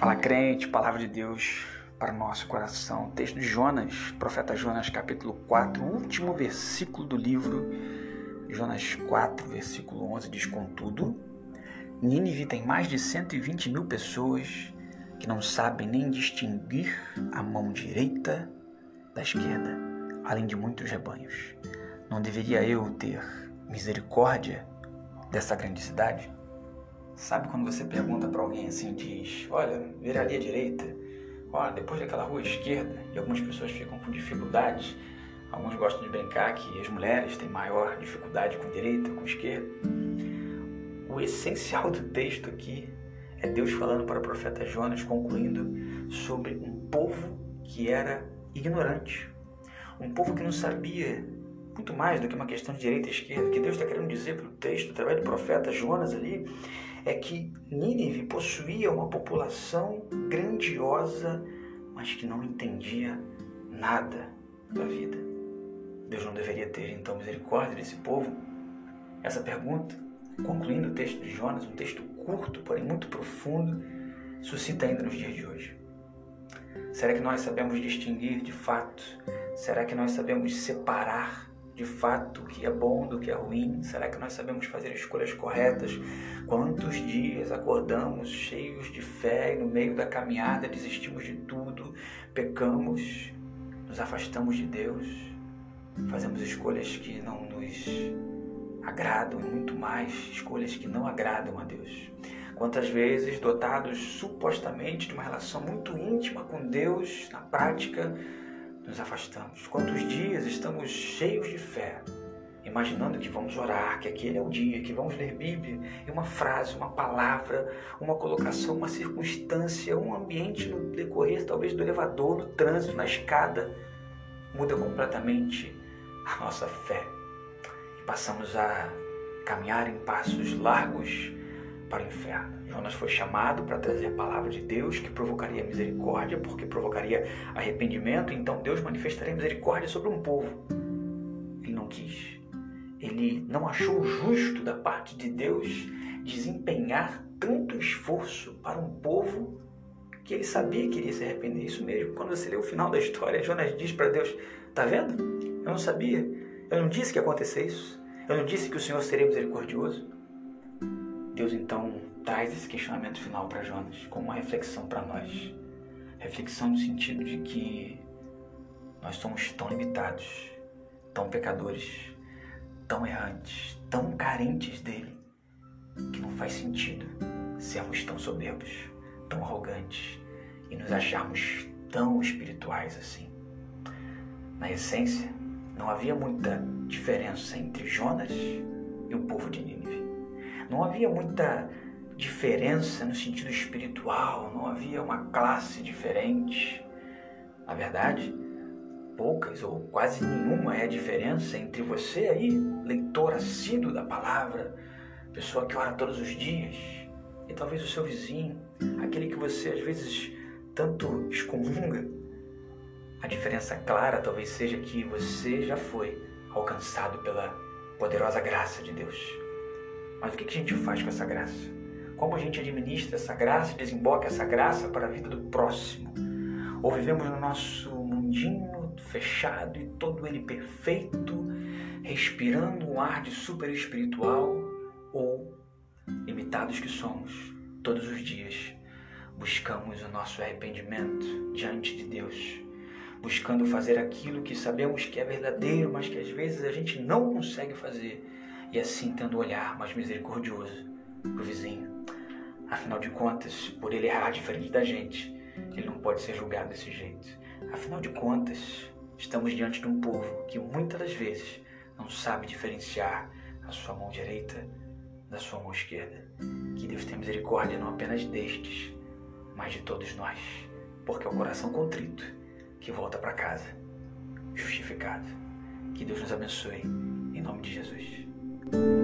Fala crente, palavra de Deus para o nosso coração. Texto de Jonas, profeta Jonas, capítulo 4, último versículo do livro. Jonas 4, versículo 11 diz: Contudo, Nínive tem mais de 120 mil pessoas que não sabem nem distinguir a mão direita da esquerda, além de muitos rebanhos. Não deveria eu ter misericórdia dessa grande cidade? Sabe quando você pergunta para alguém assim, diz, olha, vira ali à direita, olha, depois daquela rua esquerda, e algumas pessoas ficam com dificuldades, alguns gostam de brincar que as mulheres têm maior dificuldade com direita, com esquerda. O essencial do texto aqui é Deus falando para o profeta Jonas, concluindo sobre um povo que era ignorante, um povo que não sabia muito mais do que uma questão de direita e esquerda. Que Deus está querendo dizer pelo texto, através do profeta Jonas ali, é que Nínive possuía uma população grandiosa, mas que não entendia nada da vida. Deus não deveria ter então misericórdia desse povo? Essa pergunta, concluindo o texto de Jonas, um texto curto, porém muito profundo, suscita ainda nos dias de hoje. Será que nós sabemos distinguir de fato? Será que nós sabemos separar de fato o que é bom do que é ruim? Será que nós sabemos fazer escolhas corretas? Quantos dias acordamos cheios de fé e no meio da caminhada desistimos de tudo, pecamos, nos afastamos de Deus, fazemos escolhas que não nos agradam muito mais, escolhas que não agradam a Deus. Quantas vezes, dotados supostamente de uma relação muito íntima com Deus, na prática, nos afastamos? Quantos dias estamos cheios de fé, imaginando que vamos orar, que aquele é o dia, que vamos ler Bíblia, e uma frase, uma palavra, uma colocação, uma circunstância, um ambiente no decorrer, talvez do elevador, no trânsito, na escada, muda completamente a nossa fé. E passamos a caminhar em passos largos para o inferno. Jonas foi chamado para trazer a palavra de Deus que provocaria misericórdia, porque provocaria arrependimento, então Deus manifestaria misericórdia sobre um povo. Ele não quis. Ele não achou justo da parte de Deus desempenhar tanto esforço para um povo que ele sabia que iria se arrepender. Isso mesmo, quando você lê o final da história, Jonas diz para Deus: Tá vendo? Eu não sabia. Eu não disse que ia acontecer isso. Eu não disse que o Senhor seria misericordioso. Deus então traz esse questionamento final para Jonas como uma reflexão para nós. Reflexão no sentido de que nós somos tão limitados, tão pecadores, tão errantes, tão carentes dele, que não faz sentido sermos tão soberbos, tão arrogantes e nos acharmos tão espirituais assim. Na essência, não havia muita diferença entre Jonas e o povo de Nínive. Não havia muita diferença no sentido espiritual, não havia uma classe diferente. Na verdade, poucas ou quase nenhuma é a diferença entre você aí, leitor assíduo da palavra, pessoa que ora todos os dias, e talvez o seu vizinho, aquele que você às vezes tanto excomunga. A diferença clara talvez seja que você já foi alcançado pela poderosa graça de Deus. Mas o que a gente faz com essa graça? Como a gente administra essa graça e desemboca essa graça para a vida do próximo? Ou vivemos no nosso mundinho fechado e todo ele perfeito, respirando um ar de super espiritual? Ou, limitados que somos, todos os dias, buscamos o nosso arrependimento diante de Deus? Buscando fazer aquilo que sabemos que é verdadeiro, mas que às vezes a gente não consegue fazer e assim tendo um olhar mais misericordioso para o vizinho. Afinal de contas, por ele errar diferente da gente, ele não pode ser julgado desse jeito. Afinal de contas, estamos diante de um povo que muitas das vezes não sabe diferenciar a sua mão direita da sua mão esquerda. Que Deus tenha misericórdia não apenas destes, mas de todos nós, porque é o coração contrito que volta para casa, justificado. Que Deus nos abençoe, em nome de Jesus. thank you